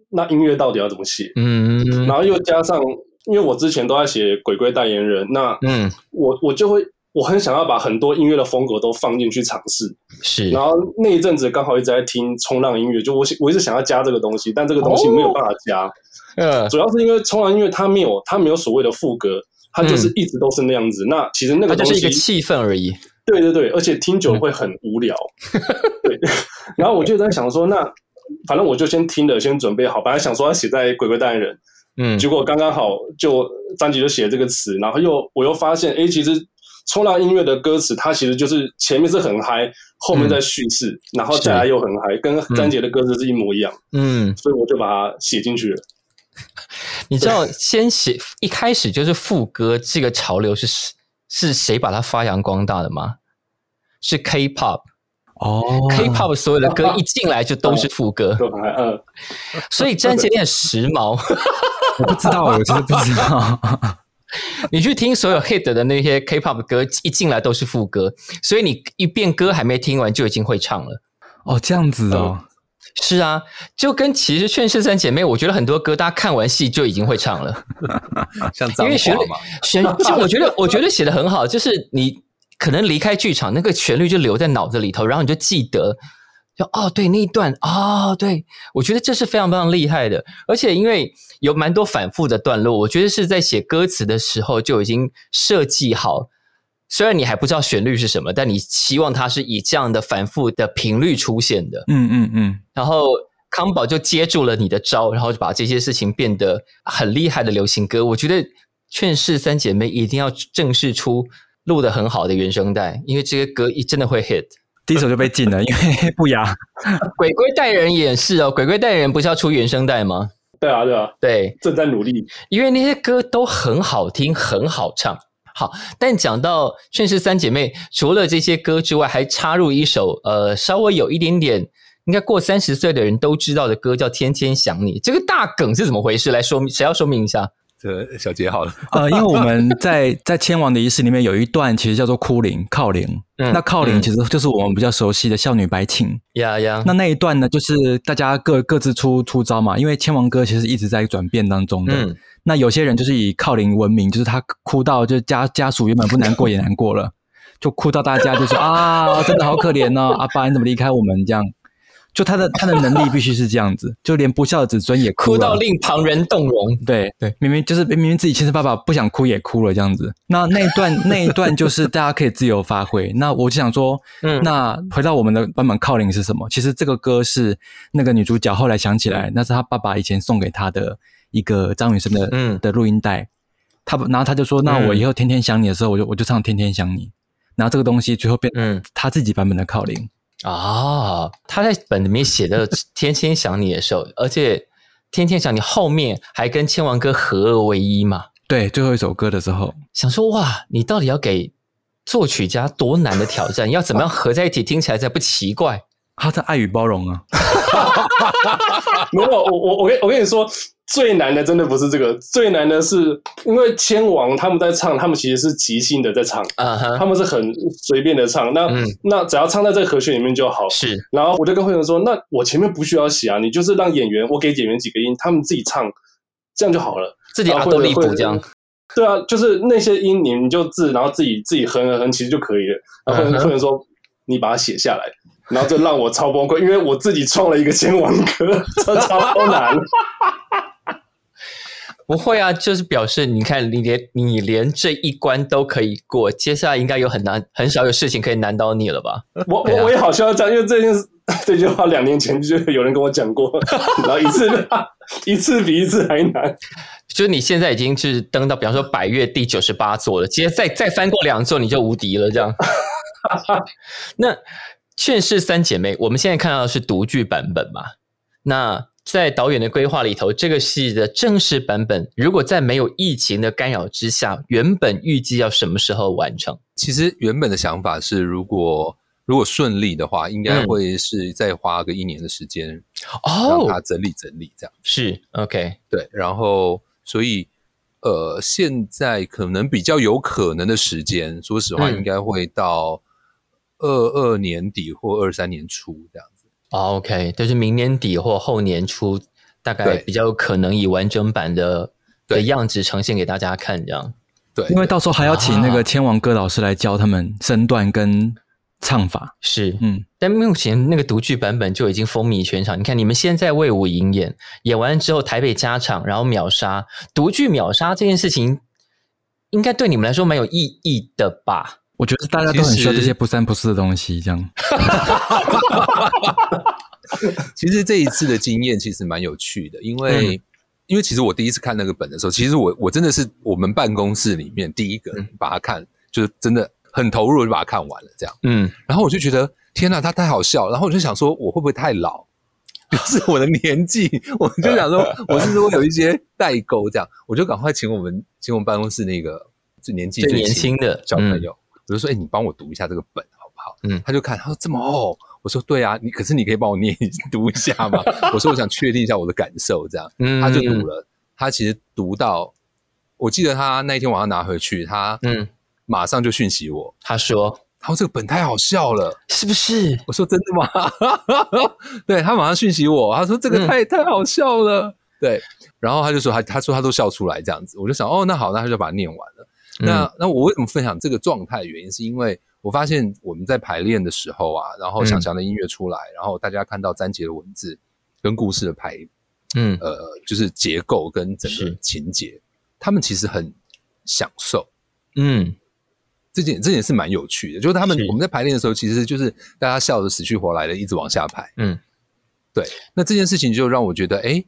那音乐到底要怎么写？嗯嗯，然后又加上，因为我之前都在写鬼鬼代言人，那嗯，我我就会。我很想要把很多音乐的风格都放进去尝试，是。然后那一阵子刚好一直在听冲浪音乐，就我我一直想要加这个东西，但这个东西没有办法加。嗯，主要是因为冲浪音乐它没有它没有所谓的副歌，它就是一直都是那样子。那其实那个就是一个气氛而已。对对对，而且听久会很无聊。(laughs) 对。然后我就在想说，那反正我就先听了，先准备好，本来想说要写在《鬼鬼代言人》，嗯，结果刚刚好就张杰就写这个词，然后又我又发现，哎，其实。冲浪音乐的歌词，它其实就是前面是很嗨，后面在叙事，然后再来又很嗨，跟张杰的歌词是一模一样。嗯，所以我就把它写进去了。(laughs) 你知道，先写一开始就是副歌这个潮流是是谁把它发扬光大的吗？是 K-pop 哦，K-pop 所有的歌 (laughs) 一进来就都是副歌。嗯，所以张杰很时髦。(laughs) 我不知道，我真的不知道。(laughs) 你去听所有 hit 的那些 K-pop 歌，一进来都是副歌，所以你一遍歌还没听完就已经会唱了。哦，这样子哦，是啊，就跟其实《劝世三姐妹》，我觉得很多歌大家看完戏就已经会唱了。(laughs) 像因为旋律旋，(laughs) 就我觉得我觉得写的很好，就是你可能离开剧场，那个旋律就留在脑子里头，然后你就记得。就哦，对那一段哦，对我觉得这是非常非常厉害的，而且因为有蛮多反复的段落，我觉得是在写歌词的时候就已经设计好。虽然你还不知道旋律是什么，但你希望它是以这样的反复的频率出现的。嗯嗯嗯。然后康宝就接住了你的招，然后就把这些事情变得很厉害的流行歌。我觉得《劝世三姐妹》一定要正式出录的很好的原声带，因为这些歌一真的会 hit。第一首就被禁了，因为 (laughs) 不雅。鬼鬼代人也是哦，鬼鬼代人不是要出原声带吗？对啊，对啊，对，正在努力。因为那些歌都很好听，很好唱。好，但讲到《劝世三姐妹》，除了这些歌之外，还插入一首呃，稍微有一点点应该过三十岁的人都知道的歌，叫《天天想你》。这个大梗是怎么回事？来说明，谁要说明一下？这小杰好了，呃，因为我们在在千王的仪式里面有一段，其实叫做哭灵靠灵。那靠灵其实就是我们比较熟悉的孝女白庆。呀呀，那那一段呢，就是大家各各自出出招嘛。因为千王哥其实一直在转变当中的。那有些人就是以靠灵闻名，就是他哭到就家家属原本不难过也难过了，就哭到大家就说啊，真的好可怜哦，阿爸你怎么离开我们这样。就他的他的能力必须是这样子，(laughs) 就连不孝的子孙也哭到令旁人动容。对对，明明就是明明自己亲生爸爸不想哭也哭了这样子。那那一段 (laughs) 那一段就是大家可以自由发挥。那我就想说，嗯，那回到我们的版本靠铃是什么？其实这个歌是那个女主角后来想起来，那是她爸爸以前送给她的一个张雨生的嗯的录音带。他然后他就说，那我以后天天想你的时候，我就我就唱天天想你。然后这个东西最后变嗯他自己版本的靠领。啊，他在本里面写的 (laughs)《天天想你》的时候，而且《天天想你》后面还跟千王哥合二为一嘛？对，最后一首歌的时候，想说哇，你到底要给作曲家多难的挑战？要怎么样合在一起，听起来才不奇怪？他的爱与包容啊！(laughs) (laughs) 没有，我我我跟我跟你说。最难的真的不是这个，最难的是因为千王他们在唱，他们其实是即兴的在唱，他们是很随便的唱，那那只要唱在这个和弦里面就好。是，然后我就跟会员说，那我前面不需要写啊，你就是让演员，我给演员几个音，他们自己唱，这样就好了，自己阿多利补这样。对啊，就是那些音你你就自然后自己自己哼哼，其实就可以了。然后会员说，你把它写下来，然后就让我超崩溃，因为我自己创了一个千王歌，(laughs) 超超难。不会啊，就是表示你看，你连你连这一关都可以过，接下来应该有很难很少有事情可以难倒你了吧？(laughs) 我我我也好需要这样，因为这件事这句话两年前就有人跟我讲过，(laughs) 然后一次 (laughs) 一次比一次还难。就是你现在已经是登到，比方说百越第九十八座了，接着再再翻过两座，你就无敌了。这样，那《劝世三姐妹》，我们现在看到的是独剧版本嘛？那在导演的规划里头，这个戏的正式版本，如果在没有疫情的干扰之下，原本预计要什么时候完成？其实原本的想法是，如果如果顺利的话，应该会是再花个一年的时间，哦让它整理整理这样。是 OK，对。然后，所以呃，现在可能比较有可能的时间，说实话，应该会到二二年底或二三年初这样。OK，就是明年底或后年初，大概比较有可能以完整版的的样子呈现给大家看，这样。对，因为到时候还要请那个千王歌老师来教他们身段跟唱法。是，嗯。但目前那个独剧版本就已经风靡全场。你看，你们现在为武营演，演完之后台北加场，然后秒杀独剧秒杀这件事情，应该对你们来说蛮有意义的吧？我觉得大家都很需要这些不三不四的东西，这样。(laughs) 其实这一次的经验其实蛮有趣的，因为因为其实我第一次看那个本的时候，其实我我真的是我们办公室里面第一个把它看，就是真的很投入就把它看完了这样。嗯，然后我就觉得天哪，它太好笑，然后我就想说我会不会太老，(laughs) 就是我的年纪，我就想说我是不是有一些代沟这样，我就赶快请我们请我们办公室那个最年纪最年轻的小朋友。我就说：“哎，你帮我读一下这个本好不好？”嗯，他就看，他说：“这么厚。”我说：“对啊，你可是你可以帮我念 (laughs) 读一下吗？”我说：“我想确定一下我的感受。”这样，他就读了。他其实读到，我记得他那一天晚上拿回去，他嗯，马上就讯息我，他说：“他说这个本太好笑了，是不是？”我说：“真的吗？” (laughs) 对他马上讯息我，他说：“这个太太好笑了。”对，然后他就说：“他他说他都笑出来这样子。”我就想：“哦，那好，那他就把它念完了。”那那我为什么分享这个状态？原因是因为我发现我们在排练的时候啊，然后想象的音乐出来，然后大家看到詹杰的文字跟故事的排，嗯呃，就是结构跟整个情节，他们其实很享受。嗯，这件这件是蛮有趣的，就是他们我们在排练的时候，其实就是大家笑得死去活来的，一直往下排。嗯，对。那这件事情就让我觉得，哎，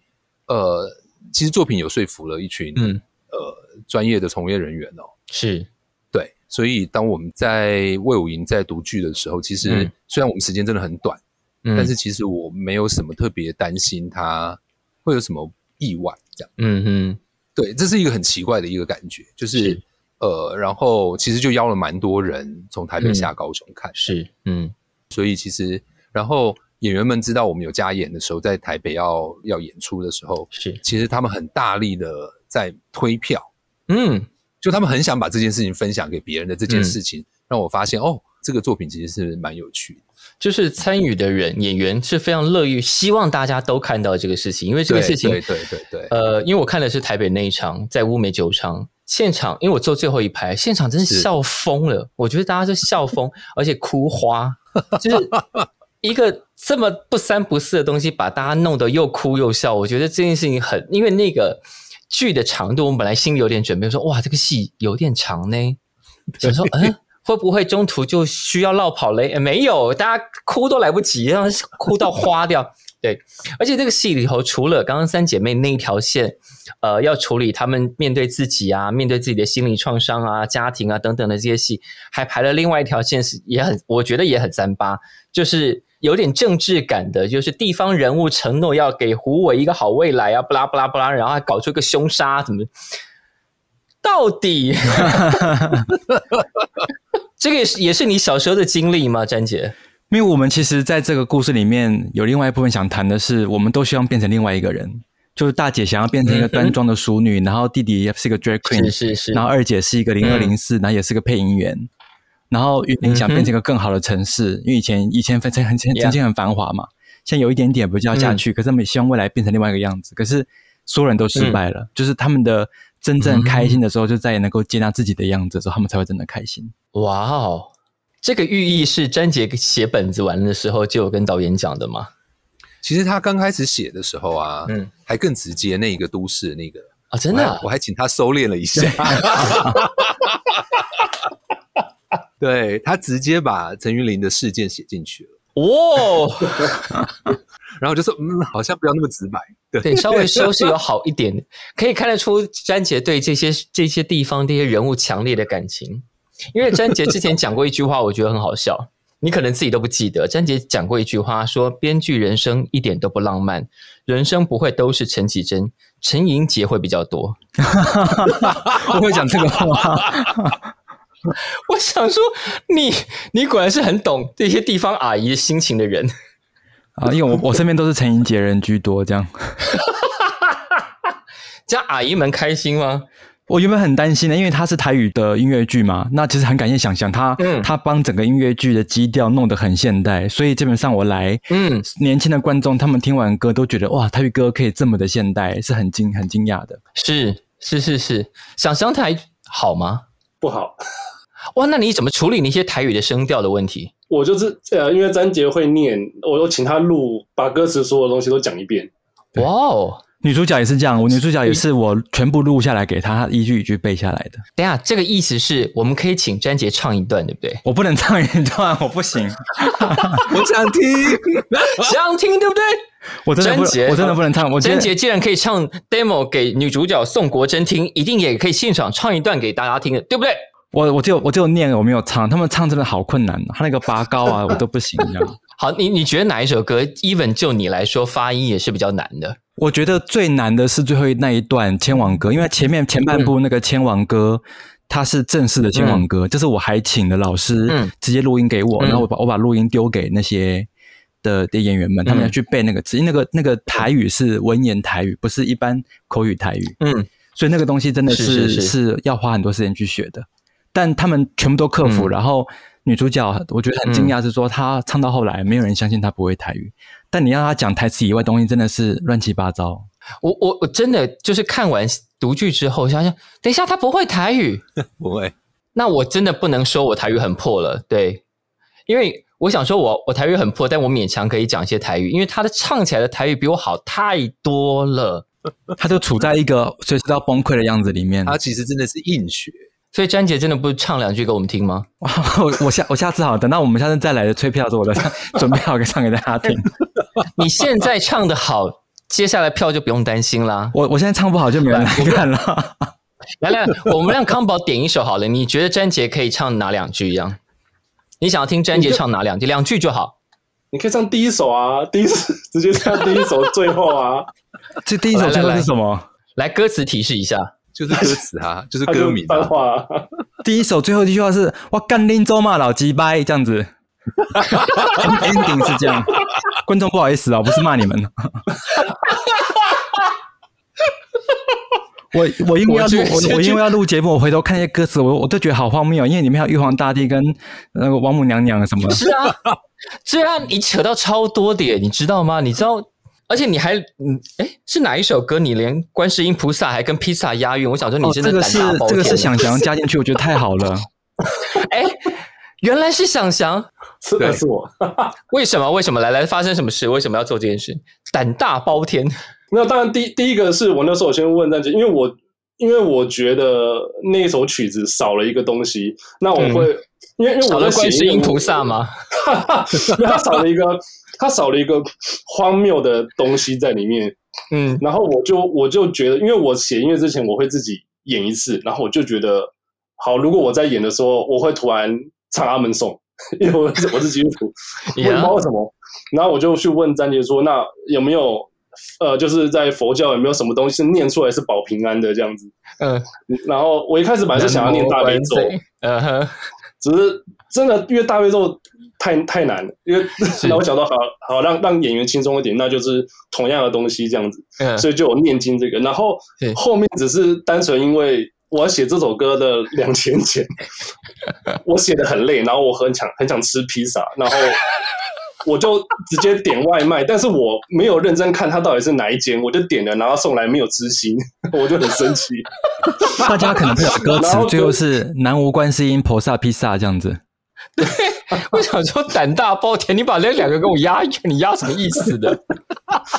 呃，其实作品有说服了一群，嗯呃，专业的从业人员哦。是，对，所以当我们在魏武营在读剧的时候，其实虽然我们时间真的很短，嗯。但是其实我没有什么特别担心他会有什么意外，这样，嗯哼，对，这是一个很奇怪的一个感觉，就是呃，然后其实就邀了蛮多人从台北下高雄看，是，嗯，所以其实然后演员们知道我们有加演的时候，在台北要要演出的时候，是，其实他们很大力的在推票，嗯。就他们很想把这件事情分享给别人的这件事情，让我发现哦，这个作品其实是蛮有趣的。就是参与的人演员是非常乐于希望大家都看到这个事情，因为这个事情，对对对对。呃，因为我看的是台北那一场，在乌梅酒厂现场，因为我坐最后一排，现场真是笑疯了。我觉得大家是笑疯，(laughs) 而且哭花，就是一个这么不三不四的东西，把大家弄得又哭又笑。我觉得这件事情很，因为那个。剧的长度，我们本来心里有点准备，说哇，这个戏有点长呢。想说，嗯，(laughs) 会不会中途就需要绕跑嘞？没有，大家哭都来不及，让哭到花掉。对，而且这个戏里头，除了刚刚三姐妹那一条线，呃，要处理他们面对自己啊，面对自己的心理创伤啊、家庭啊等等的这些戏，还排了另外一条线，是也很，我觉得也很三八，就是。有点政治感的，就是地方人物承诺要给胡伟一个好未来啊，不拉不拉不拉，然后还搞出一个凶杀，怎么？到底 (laughs) 这个也是也是你小时候的经历吗，詹姐？因为我们其实在这个故事里面有另外一部分想谈的是，我们都希望变成另外一个人，就是大姐想要变成一个端庄的淑女，然后弟弟也是个 drag queen，是是是，然后二姐是一个零二零四，然后也是个配音员。然后云林想变成一个更好的城市，因为以前以前曾很曾经很繁华嘛，现在有一点点不就要下去，可是他们希望未来变成另外一个样子，可是所有人都失败了，就是他们的真正开心的时候，就再也能够接纳自己的样子的时候，他们才会真的开心。哇哦，这个寓意是詹杰写本子完的时候就有跟导演讲的吗？其实他刚开始写的时候啊，嗯，还更直接，那一个都市那个。啊，真的，我还请他收敛了一下。(laughs) 对他直接把陈玉玲的事件写进去了，哦，(laughs) 然后就说，嗯，好像不要那么直白，对，稍微修饰有好一点，可以看得出詹杰对这些这些地方这些人物强烈的感情，因为詹杰之前讲过一句话，我觉得很好笑，你可能自己都不记得。詹杰讲过一句话，说编剧人生一点都不浪漫，人生不会都是陈绮贞，陈莹洁会比较多。(laughs) 我会讲这个话。(laughs) 我想说，你你果然是很懂这些地方阿姨的心情的人啊！因为我我身边都是陈英杰人居多，这样，(laughs) 这样阿姨们开心吗？我原本很担心的，因为它是台语的音乐剧嘛，那其实很感谢想象他，他帮整个音乐剧的基调弄得很现代，所以基本上我来，嗯，年轻的观众他们听完歌都觉得哇，台语歌可以这么的现代，是很惊很惊讶的。是是是是，想象台好吗？不好。哇，那你怎么处理那些台语的声调的问题？我就是呃，因为詹杰会念，我都请他录，把歌词所有东西都讲一遍。哇哦，女主角也是这样，我女主角也是我全部录下来给她，一句一句背下来的。等下，这个意思是我们可以请詹杰唱一段，对不对？我不能唱一段，我不行。(laughs) 我想听，(laughs) 想听，对不对？我真的不，我真的不能唱。我詹杰既然可以唱 demo 给女主角宋国珍听，一定也可以现场唱一段给大家听的，对不对？我我就我就念，我没有唱。他们唱真的好困难，他那个拔高啊，我都不行。这样 (laughs) 好，你你觉得哪一首歌，even 就你来说发音也是比较难的？我觉得最难的是最后那一段千王歌，因为前面前半部那个千王歌，它是正式的千王歌，就是我还请的老师直接录音给我，然后我把我把录音丢给那些的的演员们，他们要去背那个词，因为那个那个台语是文言台语，不是一般口语台语。嗯，所以那个东西真的是是要花很多时间去学的。但他们全部都克服，然后女主角我觉得很惊讶，是说她唱到后来，没有人相信她不会台语。但你让她讲台词以外东西，真的是乱七八糟。我我我真的就是看完读剧之后，想想等一下她不会台语，(laughs) 不会，那我真的不能说我台语很破了。对，因为我想说我我台语很破，但我勉强可以讲一些台语，因为她的唱起来的台语比我好太多了。(laughs) 她就处在一个随时都要崩溃的样子里面。她其实真的是硬学。所以詹姐真的不唱两句给我们听吗？(laughs) 我我下我下次好，等到我们下次再来的催票的时候，我再 (laughs) 准备好给唱给大家听。(laughs) 你现在唱的好，接下来票就不用担心啦。我我现在唱不好就没人来看了。来来，我们让康宝点一首好了。你觉得詹姐可以唱哪两句？一样？你想要听詹姐唱哪两句？两句就好。你可以唱第一首啊，第一直接唱第一首最后啊。这第一首最后是什么？来，歌词提示一下。就是歌词啊，(laughs) 就是歌名。第一首最后一句话是“我干拎州嘛老鸡掰”这样子。ending 是这样，(laughs) 观众不好意思啊，不是骂你们。(laughs) 我我因为要录我我因为要录节目，我回头看一些歌词，我我都觉得好荒谬，因为里面有玉皇大帝跟那个王母娘娘什么。是啊，这样你扯到超多点，你知道吗？你知道？而且你还嗯哎是哪一首歌？你连观世音菩萨还跟披萨押韵？我想说你真的胆大包天。这个是想翔加进去，我觉得太好了。(laughs) 哎，原来是想翔，是的是我。(laughs) 为什么？为什么？来来，发生什么事？为什么要做这件事？胆大包天。那当然，第第一个是我那时候我先问张姐，因为我因为我觉得那一首曲子少了一个东西，那我会因为因为我在观世音菩萨吗？因为他少了一个。他少了一个荒谬的东西在里面，嗯，然后我就我就觉得，因为我写音乐之前我会自己演一次，然后我就觉得，好，如果我在演的时候，我会突然唱阿门颂，因为我是我是基督徒，不知道 (laughs) 为什么，然后我就去问詹杰说，那有没有呃，就是在佛教有没有什么东西是念出来是保平安的这样子？嗯，然后我一开始本来是想要念大悲咒，嗯哼，(laughs) 只是真的因为大悲咒。太太难了，因为 (laughs) 那我想到好好让让演员轻松一点，那就是同样的东西这样子，所以就有念经这个。然后后面只是单纯因为我要写这首歌的两年前，(laughs) 我写的很累，然后我很想很想吃披萨，然后我就直接点外卖，但是我没有认真看它到底是哪一间，我就点了，然后送来没有知心，我就很生气。(laughs) 大家可能会有歌词，最后是南无观世音菩萨披萨这样子。(laughs) 对，我想说胆大包天，你把那两个给我压一圈，你压什么意思的？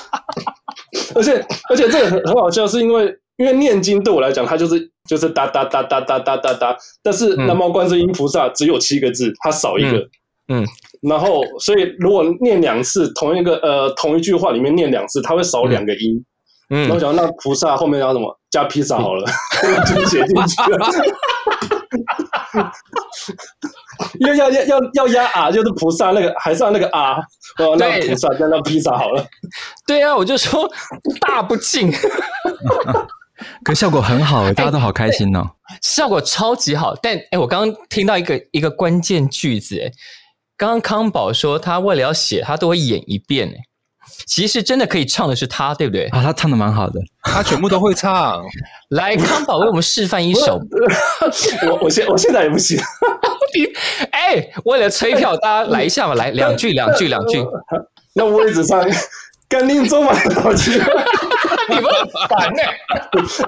(laughs) 而且而且这个很很好笑，是因为因为念经对我来讲，它就是就是哒哒哒哒哒哒哒哒，但是南无观世音菩萨只有七个字，它少一个，嗯，然后所以如果念两次同一个呃同一句话里面念两次，它会少两个音，嗯，我想那菩萨后面要什么？加披萨好了，就写进去了。因为要要要要压啊，就是菩萨那个，还是要那个啊，哦，那菩萨那那披萨好了。对啊，我就说大不敬，(laughs) 可效果很好，大家都好开心哦，效果超级好。但哎，我刚刚听到一个一个关键句子，哎，刚刚康宝说他为了要写，他都会演一遍，哎。其实真的可以唱的是他，对不对？啊，他唱的蛮好的，(laughs) 他全部都会唱。(laughs) 来，康宝为我们示范一首。(laughs) 我我现我现在也不行。哎，为了催票，大家来一下嘛，来两句，两句，两句。那我也只唱《干宁中满老去。你们烦呢？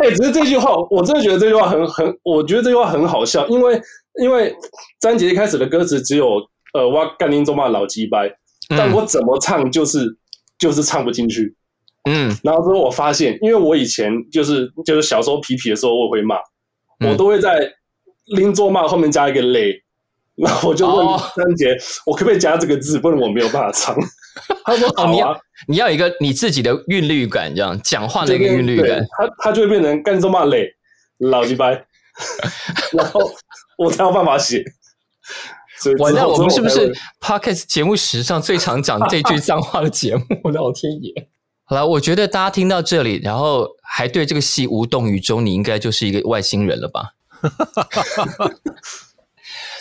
哎，只是这句话，我真的觉得这句话很很，我觉得这句话很好笑，因为因为张杰一开始的歌词只有呃，哇，干宁中满老鸡掰，但我怎么唱就是。就是唱不进去，嗯，然后之后我发现，因为我以前就是就是小时候皮皮的时候，我会骂，我都会在拎桌骂后面加一个雷，然后我就问三杰，我可不可以加这个字？不然我没有办法唱。(laughs) 他说好啊，你要一个你自己的韵律感，这样讲话的一个韵律感，他他就会变成干桌骂雷老鸡掰，(laughs) 然后我才有办法写。完了，我们是不是 podcast 节目史上最常讲这句脏话的节目？(laughs) 老天爷！好了，我觉得大家听到这里，然后还对这个戏无动于衷，你应该就是一个外星人了吧？(laughs)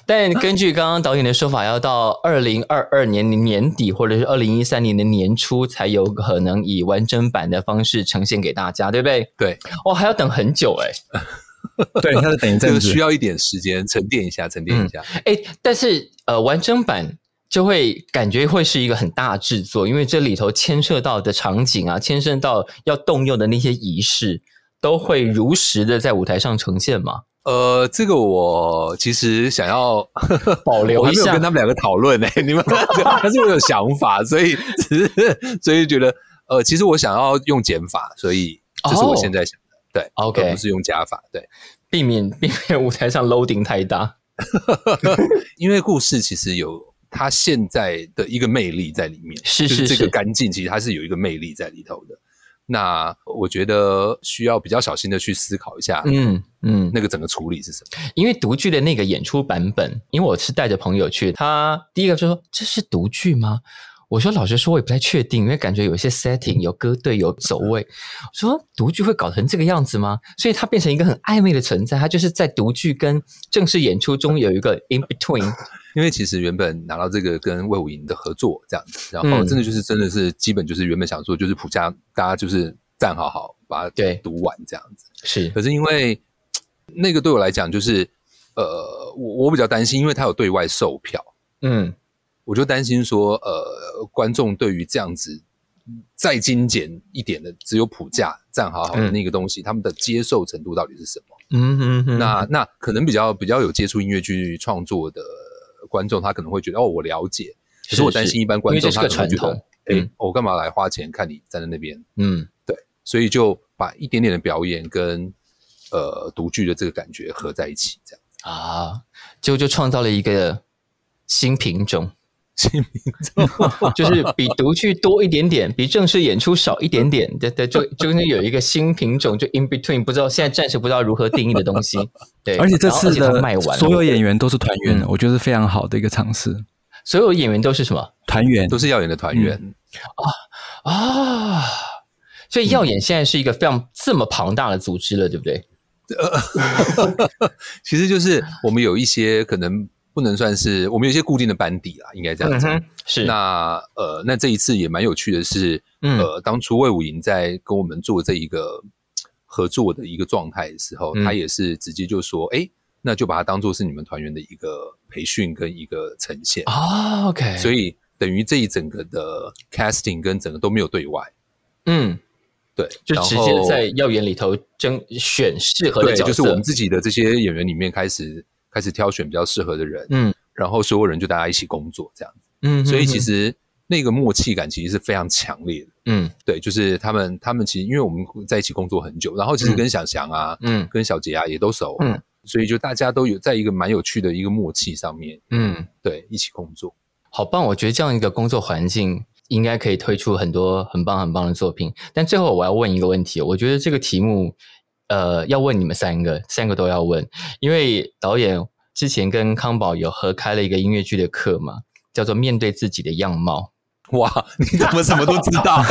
但根据刚刚导演的说法，要到二零二二年年底，或者是二零一三年的年初，才有可能以完整版的方式呈现给大家，对不对？对，哦，还要等很久哎。(laughs) 对，它是等于这个需要一点时间沉淀一下，沉淀一下。哎，但是呃，完整版就会感觉会是一个很大制作，因为这里头牵涉到的场景啊，牵涉到要动用的那些仪式，都会如实的在舞台上呈现嘛。呃，这个我其实想要保留一下，跟他们两个讨论呢。(laughs) 你们 (laughs) 但是我有想法，所以只是所以觉得呃，其实我想要用减法，所以这是我现在想。对，OK，不是用加法，对，避免避免舞台上 loading 太大，(laughs) 因为故事其实有它现在的一个魅力在里面，是是这个干净，其实它是有一个魅力在里头的。那我觉得需要比较小心的去思考一下，嗯嗯，那个整个处理是什么？因为独剧的那个演出版本，因为我是带着朋友去，他第一个就说这是独剧吗？我说老实说，我也不太确定，因为感觉有一些 setting 有歌队有走位。我说独剧会搞成这个样子吗？所以它变成一个很暧昧的存在，它就是在独剧跟正式演出中有一个 in between。因为其实原本拿到这个跟魏武营的合作这样子，然后真的就是真的是基本就是原本想说就是普家大家就是站好好把它读完这样子。是，可是因为那个对我来讲就是呃，我我比较担心，因为它有对外售票，嗯。我就担心说，呃，观众对于这样子再精简一点的，只有谱架站好好的那个东西，他们的接受程度到底是什么？嗯嗯嗯。那那可能比较比较有接触音乐剧创作的观众，他可能会觉得哦，我了解。可是我担心一般观众，他可能觉得，哎，我干嘛来花钱看你站在那边？嗯，对。所以就把一点点的表演跟呃独剧的这个感觉合在一起，这样啊，就就创造了一个新品种。新民众就是比独剧多一点点，比正式演出少一点点，对对，就 (laughs) 中间有一个新品种，就 in between，不知道现在暂时不知道如何定义的东西。对，而且这次的所有演员都是团员，我觉得是非常好的一个尝试。所有演员都是什么？团员，都是耀眼的团员啊啊！所以耀眼现在是一个非常这么庞大的组织了，对不对？呃，(laughs) 其实就是我们有一些可能。不能算是我们有一些固定的班底啦，应该这样讲。是那呃，那这一次也蛮有趣的是，呃，当初魏武营在跟我们做这一个合作的一个状态的时候，他也是直接就说：“哎，那就把它当做是你们团员的一个培训跟一个呈现。”啊，OK。所以等于这一整个的 casting 跟整个都没有对外。嗯，对，就直接在耀眼里头征选适合的角色，就是我们自己的这些演员里面开始。开始挑选比较适合的人，嗯，然后所有人就大家一起工作这样子，嗯，所以其实那个默契感其实是非常强烈的，嗯，对，就是他们他们其实因为我们在一起工作很久，然后其实跟小翔啊，嗯，跟小杰啊也都熟，嗯，所以就大家都有在一个蛮有趣的一个默契上面，嗯，对，一起工作，好棒！我觉得这样一个工作环境应该可以推出很多很棒很棒的作品。但最后我要问一个问题，我觉得这个题目。呃，要问你们三个，三个都要问，因为导演之前跟康宝有合开了一个音乐剧的课嘛，叫做《面对自己的样貌》。(laughs) 哇，你怎么什么都知道？(laughs)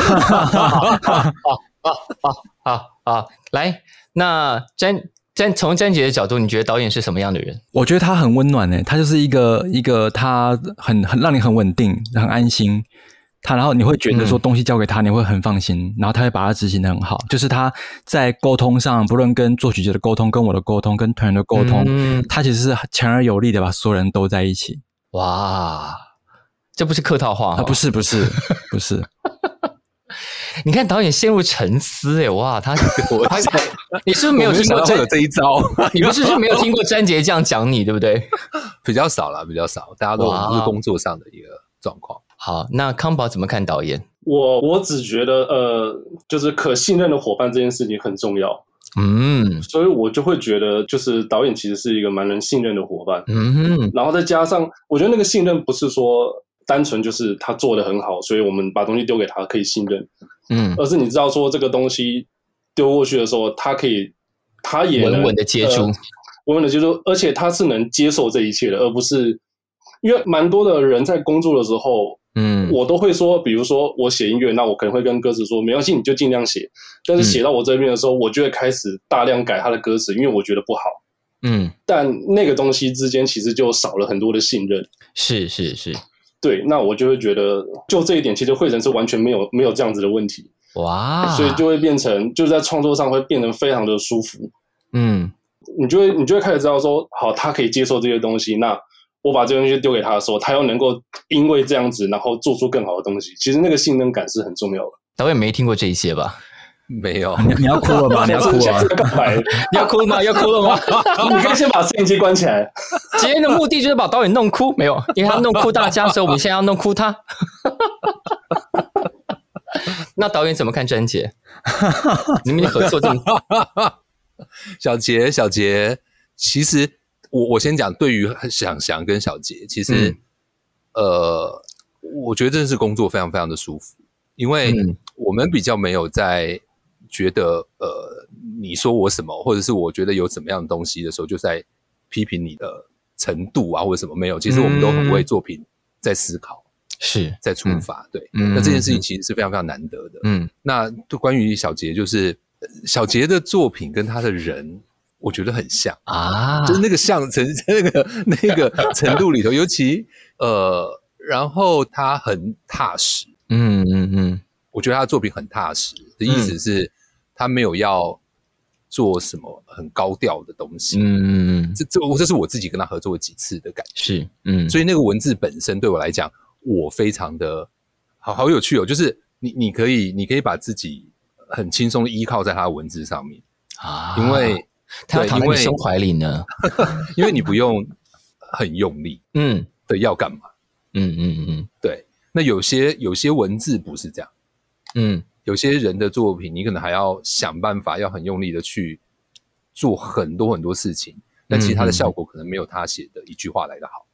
啊啊！来，那詹詹从詹姐的角度，你觉得导演是什么样的人？我觉得他很温暖诶，他就是一个一个他很很让你很稳定、很安心。他然后你会觉得说东西交给他，你会很放心，然后他会把它执行的很好。就是他在沟通上，不论跟作曲者的沟通、跟我的沟通、跟团员的沟通，他其实是强而有力的把所有人都在一起。哇，这不是客套话啊！不是，不是，(laughs) 不是。你看导演陷入沉思，哎，哇，他 (laughs) 他你是不是没有听过这这一招？(laughs) 你不是是没有听过詹杰这样讲你，对不对？比较少了，比较少，大家都是工作上的一个状况。好，那康宝怎么看导演？我我只觉得，呃，就是可信任的伙伴这件事情很重要。嗯，所以我就会觉得，就是导演其实是一个蛮能信任的伙伴。嗯，然后再加上，我觉得那个信任不是说单纯就是他做的很好，所以我们把东西丢给他可以信任。嗯，而是你知道说这个东西丢过去的时候，他可以，他也稳稳的接住，稳稳的接住，而且他是能接受这一切的，而不是因为蛮多的人在工作的时候。嗯，我都会说，比如说我写音乐，那我可能会跟歌词说，没关系，你就尽量写。但是写到我这边的时候，我就会开始大量改他的歌词，因为我觉得不好。嗯，但那个东西之间其实就少了很多的信任。是是是，对，那我就会觉得，就这一点，其实慧成是完全没有没有这样子的问题。哇，所以就会变成，就在创作上会变得非常的舒服。嗯，你就会你就会开始知道说，好，他可以接受这些东西，那。我把这东西丢给他的时候，他又能够因为这样子，然后做出更好的东西。其实那个信任感是很重要的。导演没听过这一些吧？没有，你要哭了吗？(laughs) 你要哭啊？(laughs) 你要哭了吗？要哭了吗？(laughs) 你可以先把摄影机关起来。今天的目的就是把导演弄哭，没有，因为他弄哭大家，所以我们现在要弄哭他。那导演怎么看詹姐？你们合作这么？小杰，小杰，其实。我我先讲，对于想翔跟小杰，其实，呃，我觉得真的是工作非常非常的舒服，因为我们比较没有在觉得，呃，你说我什么，或者是我觉得有怎么样的东西的时候，就在批评你的程度啊，或者什么没有，其实我们都很为作品在思考，是在出发，对，那这件事情其实是非常非常难得的，嗯，那就关于小杰，就是小杰的作品跟他的人。我觉得很像。啊，就是那个像程 (laughs) 那个那个程度里头，(laughs) 尤其呃，然后他很踏实，嗯嗯嗯，我觉得他的作品很踏实的意思是，他没有要做什么很高调的东西，嗯嗯嗯，这这我这是我自己跟他合作过几次的感觉，是嗯，所以那个文字本身对我来讲，我非常的好好有趣哦，就是你你可以你可以把自己很轻松的依靠在他的文字上面。啊，因为。他要躺在你胸怀里呢，(laughs) 因为你不用很用力，嗯，对要干嘛？嗯嗯嗯，对。那有些有些文字不是这样，嗯，有些人的作品，你可能还要想办法，要很用力的去做很多很多事情，但其实他的效果可能没有他写的一句话来的好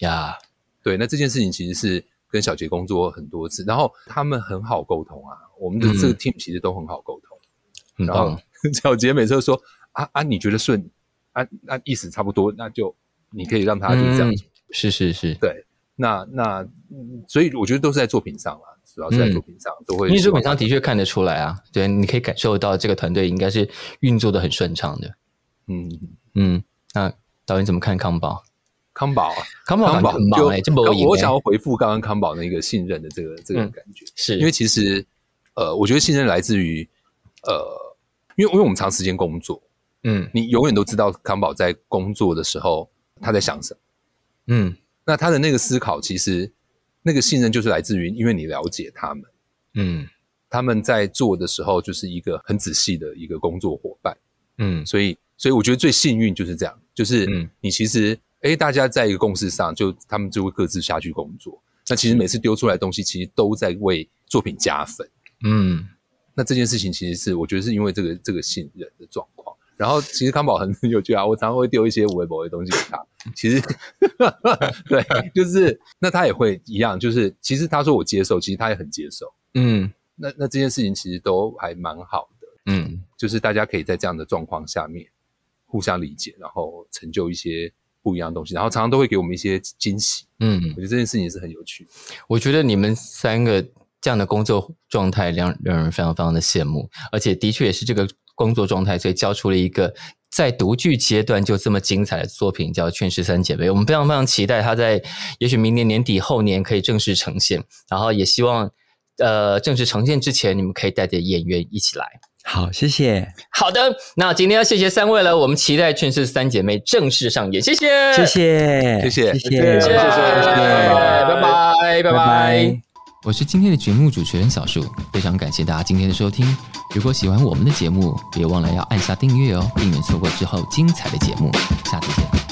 呀。对，那这件事情其实是跟小杰工作很多次，然后他们很好沟通啊，我们的这个 team 其实都很好沟通，然后 (laughs) 小杰每次都说。啊啊！你觉得顺？啊啊，意思差不多，那就你可以让他就这样。是是是，对。那那，所以我觉得都是在作品上啊，主要是在作品上都会。因为作品上的确看得出来啊，对，你可以感受到这个团队应该是运作的很顺畅的。嗯嗯。那导演怎么看康宝？康宝，康宝，康宝很忙哎，这么我想要回复刚刚康宝那个信任的这个这个感觉，是因为其实呃，我觉得信任来自于呃，因为因为我们长时间工作。嗯，你永远都知道康宝在工作的时候他在想什么。嗯，那他的那个思考，其实那个信任就是来自于，因为你了解他们。嗯，他们在做的时候就是一个很仔细的一个工作伙伴。嗯，所以，所以我觉得最幸运就是这样，就是你其实，哎，大家在一个共识上，就他们就会各自下去工作。那其实每次丢出来的东西，其实都在为作品加分。嗯，那这件事情其实是我觉得是因为这个这个信任的状况。然后其实康宝很有趣啊，(laughs) 我常常会丢一些微博的东西给他。其实，(laughs) 对，就是那他也会一样，就是其实他说我接受，其实他也很接受。嗯，那那这件事情其实都还蛮好的。嗯，就是大家可以在这样的状况下面互相理解，然后成就一些不一样的东西，然后常常都会给我们一些惊喜。嗯，我觉得这件事情是很有趣。我觉得你们三个这样的工作状态让让人非常非常的羡慕，而且的确也是这个工作状态，所以交出了一个在独剧阶段就这么精彩的作品，叫《劝世三姐妹》。我们非常非常期待它在也许明年年底后年可以正式呈现，然后也希望呃正式呈现之前，你们可以带着演员一起来。好，谢谢。好的，那今天要谢谢三位了。我们期待《劝世三姐妹》正式上演。谢谢，谢谢，谢谢，谢谢，谢谢，拜拜，拜拜。我是今天的节目主持人小树，非常感谢大家今天的收听。如果喜欢我们的节目，别忘了要按下订阅哦，避免错过之后精彩的节目。下次见。